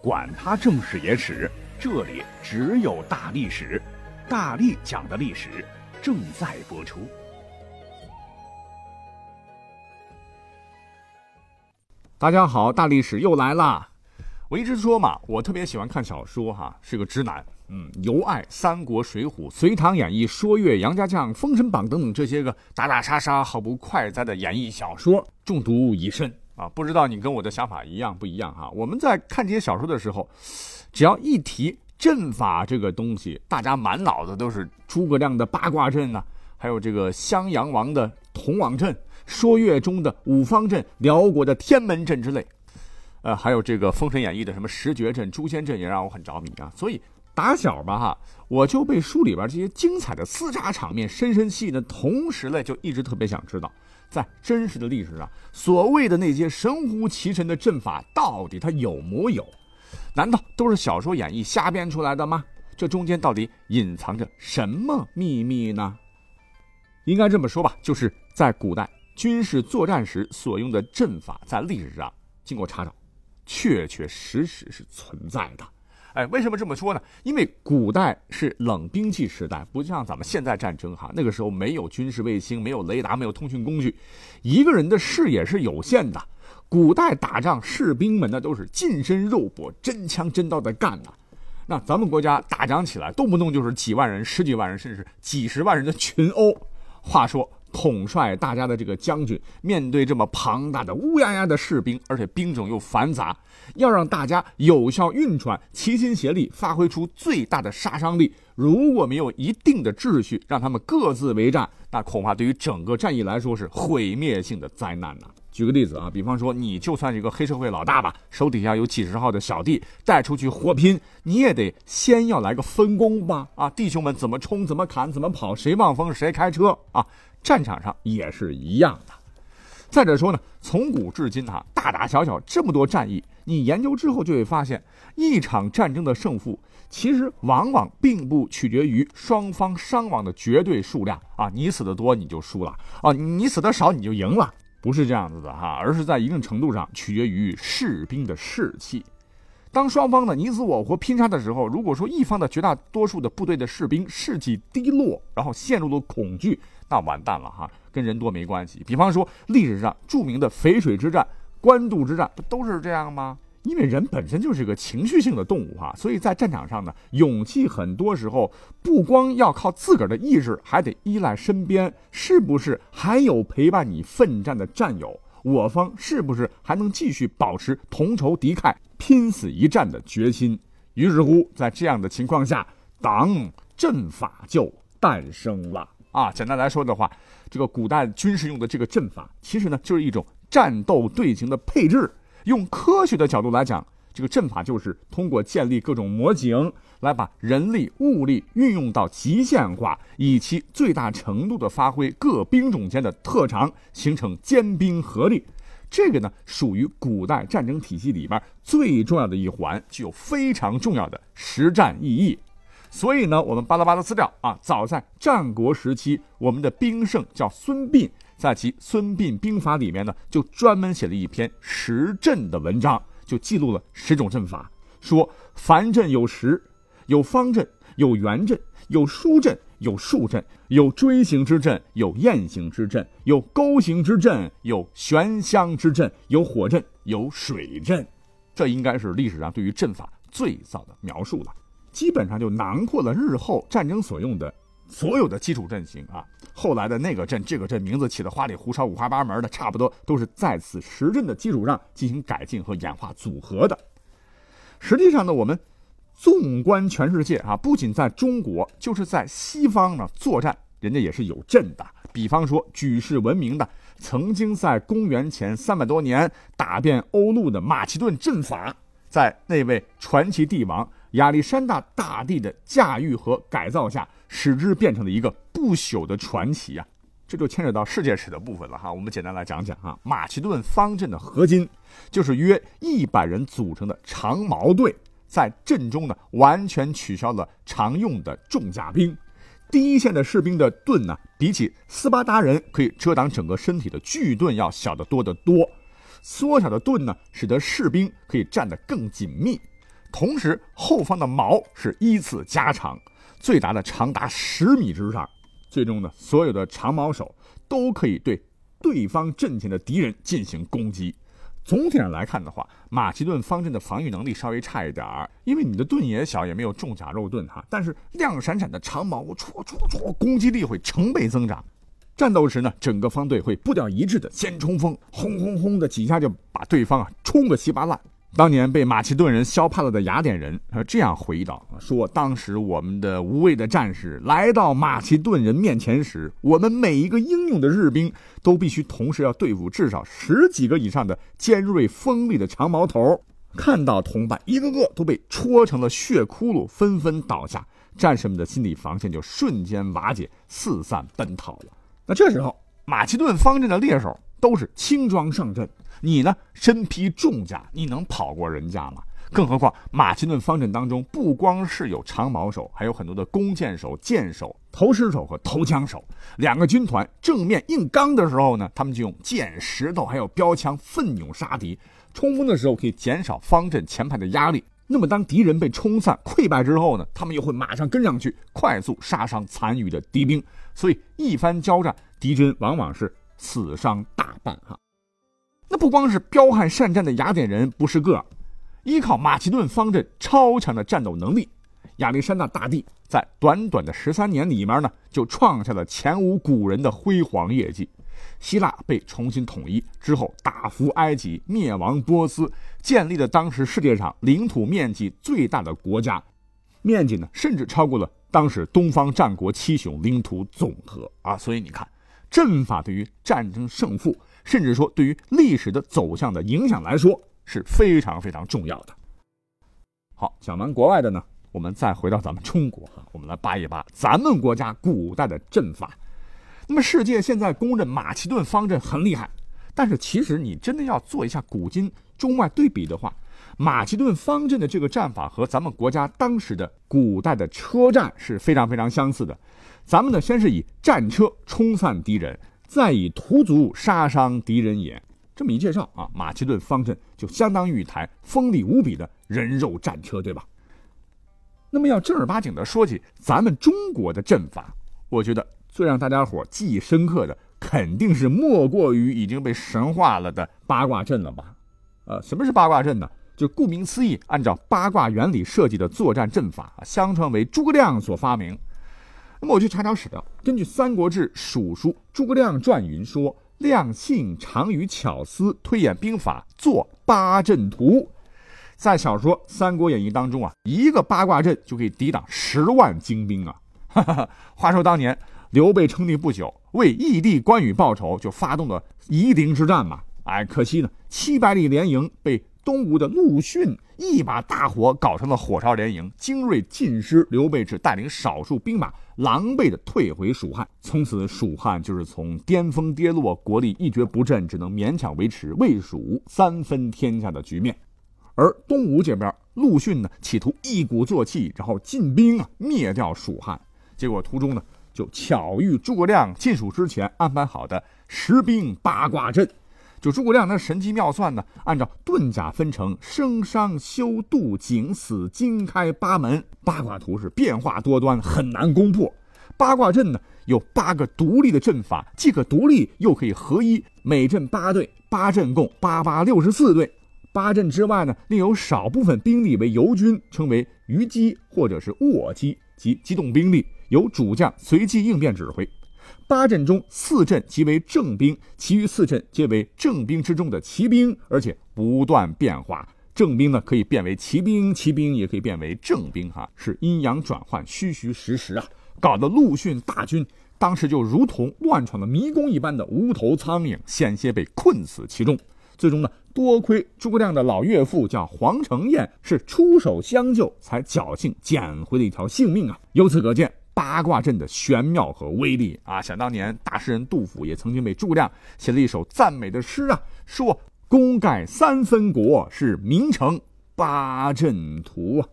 管他正史野史，这里只有大历史，大力讲的历史正在播出。大家好，大历史又来啦！我一直说嘛，我特别喜欢看小说哈，是个直男，嗯，尤爱《三国》《水浒》《隋唐演义》《说岳》《杨家将》《封神榜》等等这些个打打杀杀、毫不快哉的演义小说，中毒已深啊！不知道你跟我的想法一样不一样哈？我们在看这些小说的时候，只要一提阵法这个东西，大家满脑子都是诸葛亮的八卦阵呐，还有这个襄阳王的铜网阵。说岳中的五方阵、辽国的天门阵之类，呃，还有这个《封神演义》的什么十绝阵、诛仙阵，也让我很着迷啊。所以打小吧哈，我就被书里边这些精彩的厮杀场面深深吸引的同时呢，就一直特别想知道，在真实的历史上，所谓的那些神乎其神的阵法，到底它有木有？难道都是小说演绎瞎编出来的吗？这中间到底隐藏着什么秘密呢？应该这么说吧，就是在古代。军事作战时所用的阵法，在历史上经过查找，确确实实是存在的。哎，为什么这么说呢？因为古代是冷兵器时代，不像咱们现在战争哈，那个时候没有军事卫星，没有雷达，没有通讯工具，一个人的视野是有限的。古代打仗，士兵们那都是近身肉搏，真枪真刀的干呐。那咱们国家打仗起来，动不动就是几万人、十几万人，甚至几十万人的群殴。话说。统帅大家的这个将军，面对这么庞大的乌压压的士兵，而且兵种又繁杂，要让大家有效运转、齐心协力，发挥出最大的杀伤力。如果没有一定的秩序，让他们各自为战，那恐怕对于整个战役来说是毁灭性的灾难呐。举个例子啊，比方说，你就算是一个黑社会老大吧，手底下有几十号的小弟带出去火拼，你也得先要来个分工吧？啊，弟兄们怎么冲、怎么砍、怎么跑，谁望风谁开车啊？战场上也是一样的。再者说呢，从古至今哈，大大小小这么多战役，你研究之后就会发现，一场战争的胜负其实往往并不取决于双方伤亡的绝对数量啊，你死的多你就输了啊，你死的少你就赢了，不是这样子的哈，而是在一定程度上取决于士兵的士气。当双方呢你死我活拼杀的时候，如果说一方的绝大多数的部队的士兵士气低落，然后陷入了恐惧。那完蛋了哈，跟人多没关系。比方说历史上著名的淝水之战、官渡之战，不都是这样吗？因为人本身就是个情绪性的动物哈，所以在战场上呢，勇气很多时候不光要靠自个儿的意志，还得依赖身边是不是还有陪伴你奋战的战友，我方是不是还能继续保持同仇敌忾、拼死一战的决心。于是乎，在这样的情况下，党阵法就诞生了。啊，简单来说的话，这个古代军事用的这个阵法，其实呢就是一种战斗队形的配置。用科学的角度来讲，这个阵法就是通过建立各种模型，来把人力物力运用到极限化，以其最大程度的发挥各兵种间的特长，形成坚兵合力。这个呢，属于古代战争体系里边最重要的一环，具有非常重要的实战意义。所以呢，我们巴拉巴拉资料啊，早在战国时期，我们的兵圣叫孙膑，在其《孙膑兵法》里面呢，就专门写了一篇十阵的文章，就记录了十种阵法，说凡阵有十，有方阵，有圆阵，有疏阵，有竖阵，有锥形之阵，有雁形之阵，有钩形之阵，有悬香之阵，有火阵，有水阵。这应该是历史上对于阵法最早的描述了。基本上就囊括了日后战争所用的所有的基础阵型啊。后来的那个阵、这个阵名字起的花里胡哨、五花八门的，差不多都是在此十阵的基础上进行改进和演化组合的。实际上呢，我们纵观全世界啊，不仅在中国，就是在西方呢作战，人家也是有阵的。比方说举世闻名的，曾经在公元前三百多年打遍欧陆的马其顿阵法，在那位传奇帝王。亚历山大大帝的驾驭和改造下，使之变成了一个不朽的传奇啊！这就牵扯到世界史的部分了哈。我们简单来讲讲啊，马其顿方阵的核心就是约一百人组成的长矛队，在阵中呢完全取消了常用的重甲兵，第一线的士兵的盾呢，比起斯巴达人可以遮挡整个身体的巨盾要小得多得多，缩小的盾呢，使得士兵可以站得更紧密。同时后方的矛是依次加长，最大的长达十米之上。最终呢，所有的长矛手都可以对对方阵前的敌人进行攻击。总体上来看的话，马其顿方阵的防御能力稍微差一点儿，因为你的盾也小，也没有重甲肉盾哈。但是亮闪闪的长矛，戳戳戳，攻击力会成倍增长。战斗时呢，整个方队会步调一致的先冲锋，轰轰轰的几下就把对方啊冲个稀巴烂。当年被马其顿人削怕了的雅典人，他这样回忆道：“说当时我们的无畏的战士来到马其顿人面前时，我们每一个英勇的日兵都必须同时要对付至少十几个以上的尖锐锋利的长矛头。看到同伴一个个都被戳成了血窟窿，纷纷倒下，战士们的心理防线就瞬间瓦解，四散奔逃了。那这时候，马其顿方阵的猎手都是轻装上阵。”你呢？身披重甲，你能跑过人家吗？更何况马其顿方阵当中，不光是有长矛手，还有很多的弓箭手、箭手、投石手和投枪手。两个军团正面硬刚的时候呢，他们就用箭、石头还有标枪奋勇杀敌。冲锋的时候可以减少方阵前排的压力。那么当敌人被冲散、溃败之后呢，他们又会马上跟上去，快速杀伤残余的敌兵。所以一番交战，敌军往往是死伤大半哈。那不光是彪悍善战的雅典人不是个，依靠马其顿方阵超强的战斗能力，亚历山大大帝在短短的十三年里面呢，就创下了前无古人的辉煌业绩。希腊被重新统一之后，打服埃及，灭亡波斯，建立了当时世界上领土面积最大的国家，面积呢甚至超过了当时东方战国七雄领土总和啊！所以你看，阵法对于战争胜负。甚至说，对于历史的走向的影响来说是非常非常重要的。好，讲完国外的呢，我们再回到咱们中国哈，我们来扒一扒咱们国家古代的阵法。那么，世界现在公认马其顿方阵很厉害，但是其实你真的要做一下古今中外对比的话，马其顿方阵的这个战法和咱们国家当时的古代的车战是非常非常相似的。咱们呢，先是以战车冲散敌人。再以屠卒杀伤敌人也，这么一介绍啊，马其顿方阵就相当于一台锋利无比的人肉战车，对吧？那么要正儿八经的说起咱们中国的阵法，我觉得最让大家伙记忆深刻的，肯定是莫过于已经被神化了的八卦阵了吧？呃，什么是八卦阵呢？就顾名思义，按照八卦原理设计的作战阵法，相传为诸葛亮所发明。那么我去查找史料，根据《三国志·蜀书·诸葛亮传》云说：“亮性长于巧思，推演兵法，作八阵图。”在小说《三国演义》当中啊，一个八卦阵就可以抵挡十万精兵啊！话说当年刘备称帝不久，为义弟关羽报仇，就发动了夷陵之战嘛。哎，可惜呢，七百里连营被东吴的陆逊一把大火搞成了火烧连营，精锐尽失，刘备只带领少数兵马。狼狈的退回蜀汉，从此蜀汉就是从巅峰跌落，国力一蹶不振，只能勉强维持魏蜀三分天下的局面。而东吴这边，陆逊呢企图一鼓作气，然后进兵啊灭掉蜀汉，结果途中呢就巧遇诸葛亮进蜀之前安排好的十兵八卦阵。就诸葛亮那神机妙算呢，按照遁甲分成生伤休度景死惊开八门，八卦图是变化多端，很难攻破。八卦阵呢有八个独立的阵法，既可独立又可以合一，每阵八队，八阵共八八六十四队。八阵之外呢，另有少部分兵力为游军，称为虞机或者是卧机及机动兵力，由主将随机应变指挥。八阵中四阵即为正兵，其余四阵皆为正兵之中的骑兵，而且不断变化。正兵呢可以变为骑兵，骑兵也可以变为正兵，哈，是阴阳转换，虚虚实实啊，搞得陆逊大军当时就如同乱闯的迷宫一般的无头苍蝇，险些被困死其中。最终呢，多亏诸葛亮的老岳父叫黄承彦是出手相救，才侥幸捡回了一条性命啊。由此可见。八卦阵的玄妙和威力啊！想当年，大诗人杜甫也曾经为诸葛亮写了一首赞美的诗啊，说“功盖三分国，是名成八阵图”啊。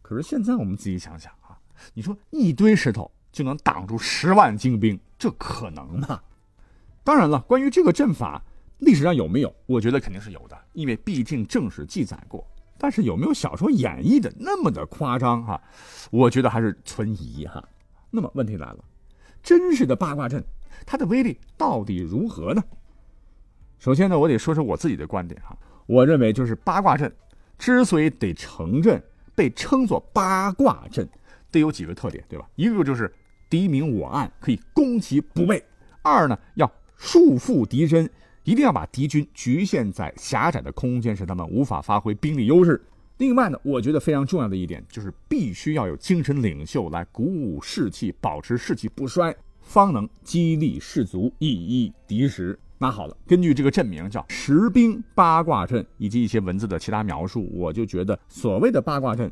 可是现在我们自己想想啊，你说一堆石头就能挡住十万精兵，这可能吗？当然了，关于这个阵法，历史上有没有？我觉得肯定是有的，因为毕竟正史记载过。但是有没有小说演绎的那么的夸张哈？我觉得还是存疑哈。那么问题来了，真实的八卦阵它的威力到底如何呢？首先呢，我得说说我自己的观点哈。我认为就是八卦阵之所以得成阵，被称作八卦阵，得有几个特点，对吧？一个就是敌明我暗，可以攻其不备；二呢，要束缚敌身。一定要把敌军局限在狭窄的空间，使他们无法发挥兵力优势。另外呢，我觉得非常重要的一点就是必须要有精神领袖来鼓舞士气，保持士气不衰，方能激励士卒，以一敌十。那好了，根据这个阵名叫十兵八卦阵，以及一些文字的其他描述，我就觉得所谓的八卦阵，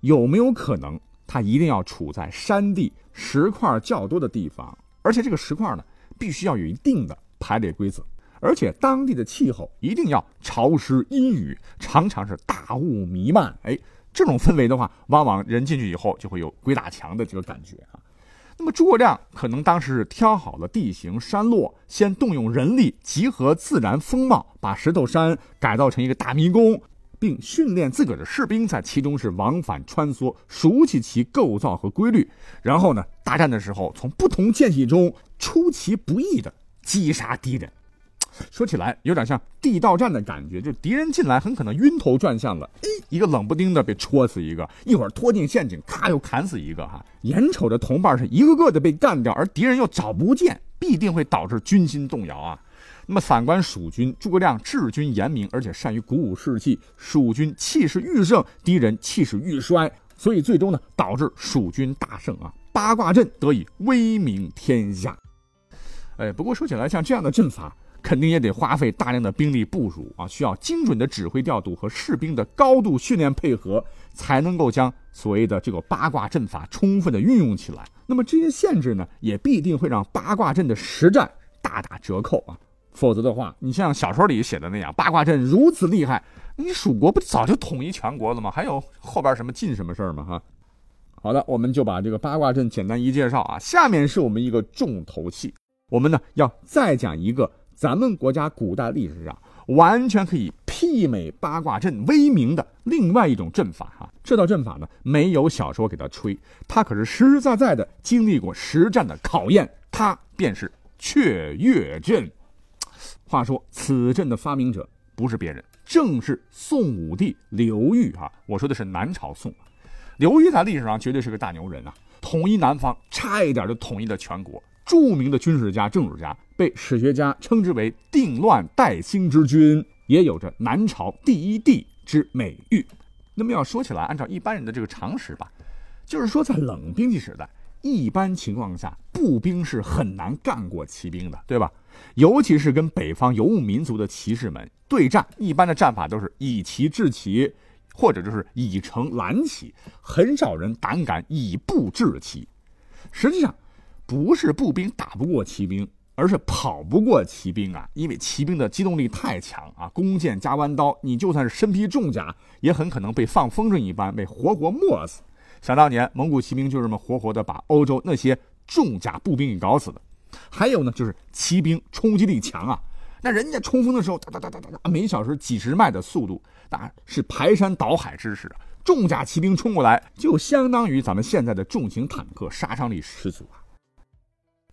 有没有可能它一定要处在山地石块较多的地方，而且这个石块呢，必须要有一定的排列规则。而且当地的气候一定要潮湿阴雨，常常是大雾弥漫。哎，这种氛围的话，往往人进去以后就会有鬼打墙的这个感觉啊。那么诸葛亮可能当时是挑好了地形山落，先动用人力集合自然风貌，把石头山改造成一个大迷宫，并训练自个儿的士兵在其中是往返穿梭，熟悉其构造和规律。然后呢，大战的时候从不同间隙中出其不意的击杀敌人。说起来有点像地道战的感觉，就敌人进来很可能晕头转向了，哎，一个冷不丁的被戳死一个，一会儿拖进陷阱，咔又砍死一个，哈，眼瞅着同伴是一个个的被干掉，而敌人又找不见，必定会导致军心动摇啊。那么反观蜀军，诸葛亮治军严明，而且善于鼓舞士气，蜀军气势愈盛，敌人气势愈衰，所以最终呢导致蜀军大胜啊，八卦阵得以威名天下。哎，不过说起来，像这样的阵法。肯定也得花费大量的兵力部署啊，需要精准的指挥调度和士兵的高度训练配合，才能够将所谓的这个八卦阵法充分的运用起来。那么这些限制呢，也必定会让八卦阵的实战大打折扣啊。否则的话，你像小说里写的那样，八卦阵如此厉害，你蜀国不早就统一全国了吗？还有后边什么晋什么事儿吗？哈，好的，我们就把这个八卦阵简单一介绍啊。下面是我们一个重头戏，我们呢要再讲一个。咱们国家古代历史上完全可以媲美八卦阵威名的另外一种阵法哈，这套阵法呢没有小说给他吹，它可是实实在在的经历过实战的考验，它便是雀跃阵。话说此阵的发明者不是别人，正是宋武帝刘裕哈。我说的是南朝宋，刘裕在历史上绝对是个大牛人啊，统一南方，差一点就统一了全国。著名的军事家、政治家，被史学家称之为“定乱代兴之君”，也有着“南朝第一帝”之美誉。那么要说起来，按照一般人的这个常识吧，就是说在冷兵器时代，一般情况下步兵是很难干过骑兵的，对吧？尤其是跟北方游牧民族的骑士们对战，一般的战法都是以骑制骑，或者就是以城拦骑，很少人胆敢以步制骑。实际上。不是步兵打不过骑兵，而是跑不过骑兵啊！因为骑兵的机动力太强啊，弓箭加弯刀，你就算是身披重甲，也很可能被放风筝一般被活活磨死。想当年，蒙古骑兵就这么活活的把欧洲那些重甲步兵给搞死的。还有呢，就是骑兵冲击力强啊，那人家冲锋的时候，哒哒哒哒哒，每小时几十迈的速度，那是排山倒海之势啊！重甲骑兵冲过来，就相当于咱们现在的重型坦克，杀伤力十足啊！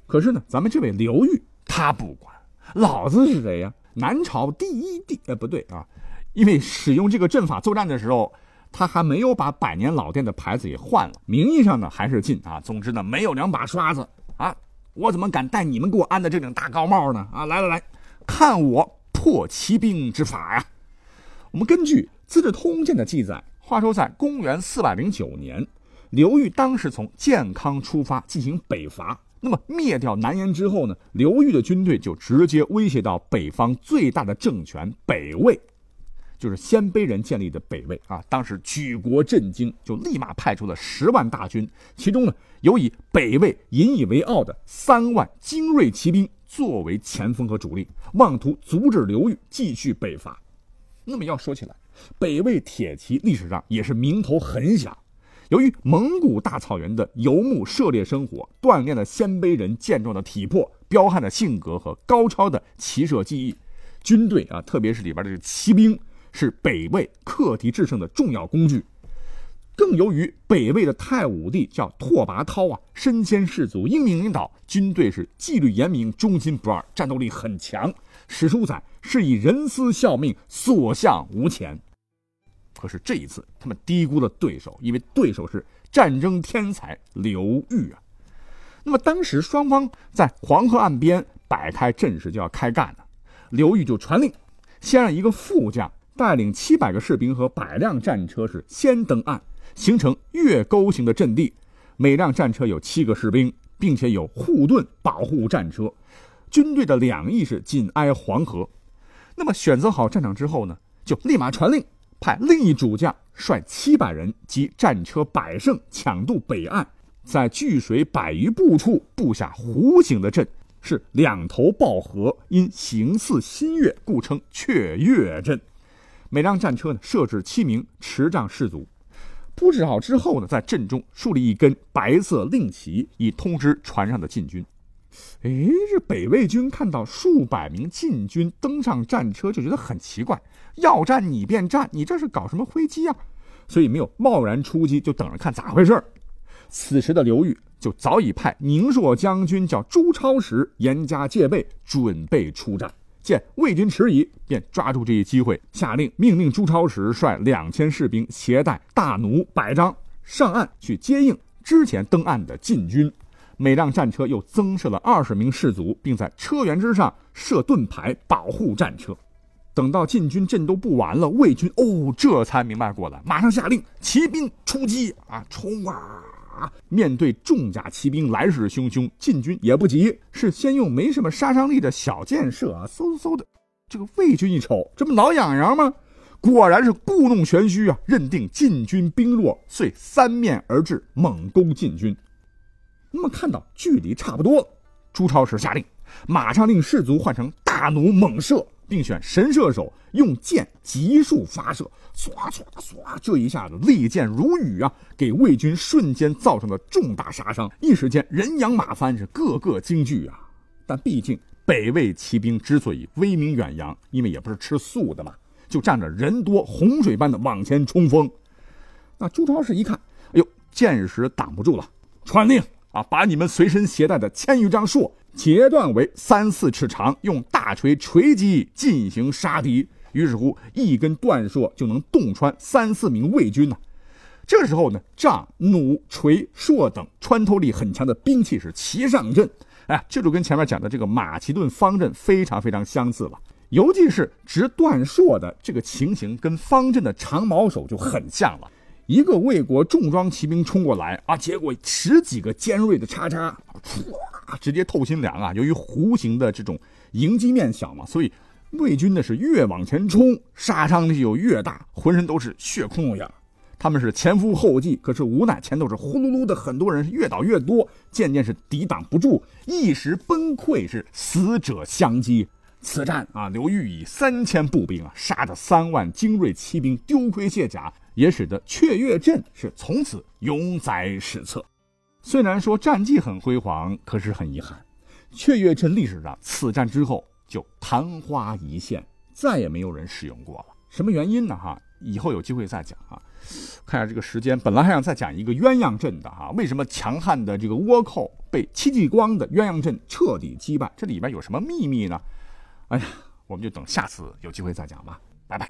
可是呢，咱们这位刘裕他不管，老子是谁呀？南朝第一帝？哎，不对啊，因为使用这个阵法作战的时候，他还没有把百年老店的牌子给换了，名义上呢还是晋啊。总之呢，没有两把刷子啊，我怎么敢戴你们给我安的这顶大高帽呢？啊，来来来，看我破骑兵之法呀！我们根据《资治通鉴》的记载，话说在公元四百零九年，刘裕当时从建康出发进行北伐。那么灭掉南燕之后呢？刘裕的军队就直接威胁到北方最大的政权北魏，就是鲜卑人建立的北魏啊！当时举国震惊，就立马派出了十万大军，其中呢有以北魏引以为傲的三万精锐骑兵作为前锋和主力，妄图阻止刘裕继续北伐。那么要说起来，北魏铁骑历史上也是名头很响。由于蒙古大草原的游牧狩猎生活，锻炼了鲜卑人健壮的体魄、彪悍的性格和高超的骑射技艺，军队啊，特别是里边的骑兵，是北魏克敌制胜的重要工具。更由于北魏的太武帝叫拓跋焘啊，身先士卒，英明领导，军队是纪律严明，忠心不二，战斗力很强。史书载是以人思效命，所向无前。可是这一次，他们低估了对手，因为对手是战争天才刘裕啊。那么当时双方在黄河岸边摆开阵势，就要开干了。刘裕就传令，先让一个副将带领七百个士兵和百辆战车是先登岸。形成月钩形的阵地，每辆战车有七个士兵，并且有护盾保护战车。军队的两翼是紧挨黄河。那么选择好战场之后呢，就立马传令，派另一主将率七百人及战车百乘抢渡北岸，在距水百余步处布下弧形的阵，是两头抱河，因形似新月，故称雀跃阵。每辆战车呢设置七名持杖士卒。布置好之后呢，在阵中竖立一根白色令旗，以通知船上的晋军。哎，这北魏军看到数百名晋军登上战车，就觉得很奇怪：要战你便战，你这是搞什么飞机啊？所以没有贸然出击，就等着看咋回事此时的刘裕就早已派宁朔将军叫朱超时严加戒备，准备出战。见魏军迟疑，便抓住这一机会，下令命令朱超时率两千士兵携带大弩百张上岸去接应之前登岸的晋军。每辆战车又增设了二十名士卒，并在车辕之上设盾牌保护战车。等到晋军阵都布完了，魏军哦这才明白过来，马上下令骑兵出击啊，冲啊！面对重甲骑兵来势汹汹，晋军也不急，是先用没什么杀伤力的小箭射啊，嗖嗖的。这个魏军一瞅，这不挠痒痒吗？果然是故弄玄虚啊，认定晋军兵弱，遂三面而至，猛攻晋军。那么看到距离差不多了，朱超时下令，马上令士卒换成大弩猛射。并选神射手用箭急速发射，唰唰唰，这一下子利箭如雨啊，给魏军瞬间造成了重大杀伤。一时间人仰马翻，是个个惊惧啊。但毕竟北魏骑兵之所以威名远扬，因为也不是吃素的嘛，就仗着人多，洪水般的往前冲锋。那朱超时一看，哎呦，箭矢挡不住了，传令啊，把你们随身携带的千余张槊。截断为三四尺长，用大锤锤击进行杀敌。于是乎，一根断槊就能洞穿三四名魏军呢。这时候呢，杖、弩、锤、槊等穿透力很强的兵器是齐上阵。哎，这就跟前面讲的这个马其顿方阵非常非常相似了。尤其是执断槊的这个情形，跟方阵的长矛手就很像了。一个魏国重装骑兵冲过来啊，结果十几个尖锐的叉叉，唰，直接透心凉啊！由于弧形的这种迎击面小嘛，所以魏军呢是越往前冲，杀伤力就越大，浑身都是血窟窿眼他们是前赴后继，可是无奈前头是呼噜噜的，很多人是越倒越多，渐渐是抵挡不住，一时崩溃，是死者相击。此战啊，刘裕以三千步兵啊，杀得三万精锐骑兵丢盔卸甲，也使得雀跃阵是从此永载史册。虽然说战绩很辉煌，可是很遗憾，雀跃阵历史上此战之后就昙花一现，再也没有人使用过了。什么原因呢？哈，以后有机会再讲啊。看下这个时间，本来还想再讲一个鸳鸯阵的哈，为什么强悍的这个倭寇被戚继光的鸳鸯阵彻底击败？这里边有什么秘密呢？哎呀，我们就等下次有机会再讲吧，拜拜。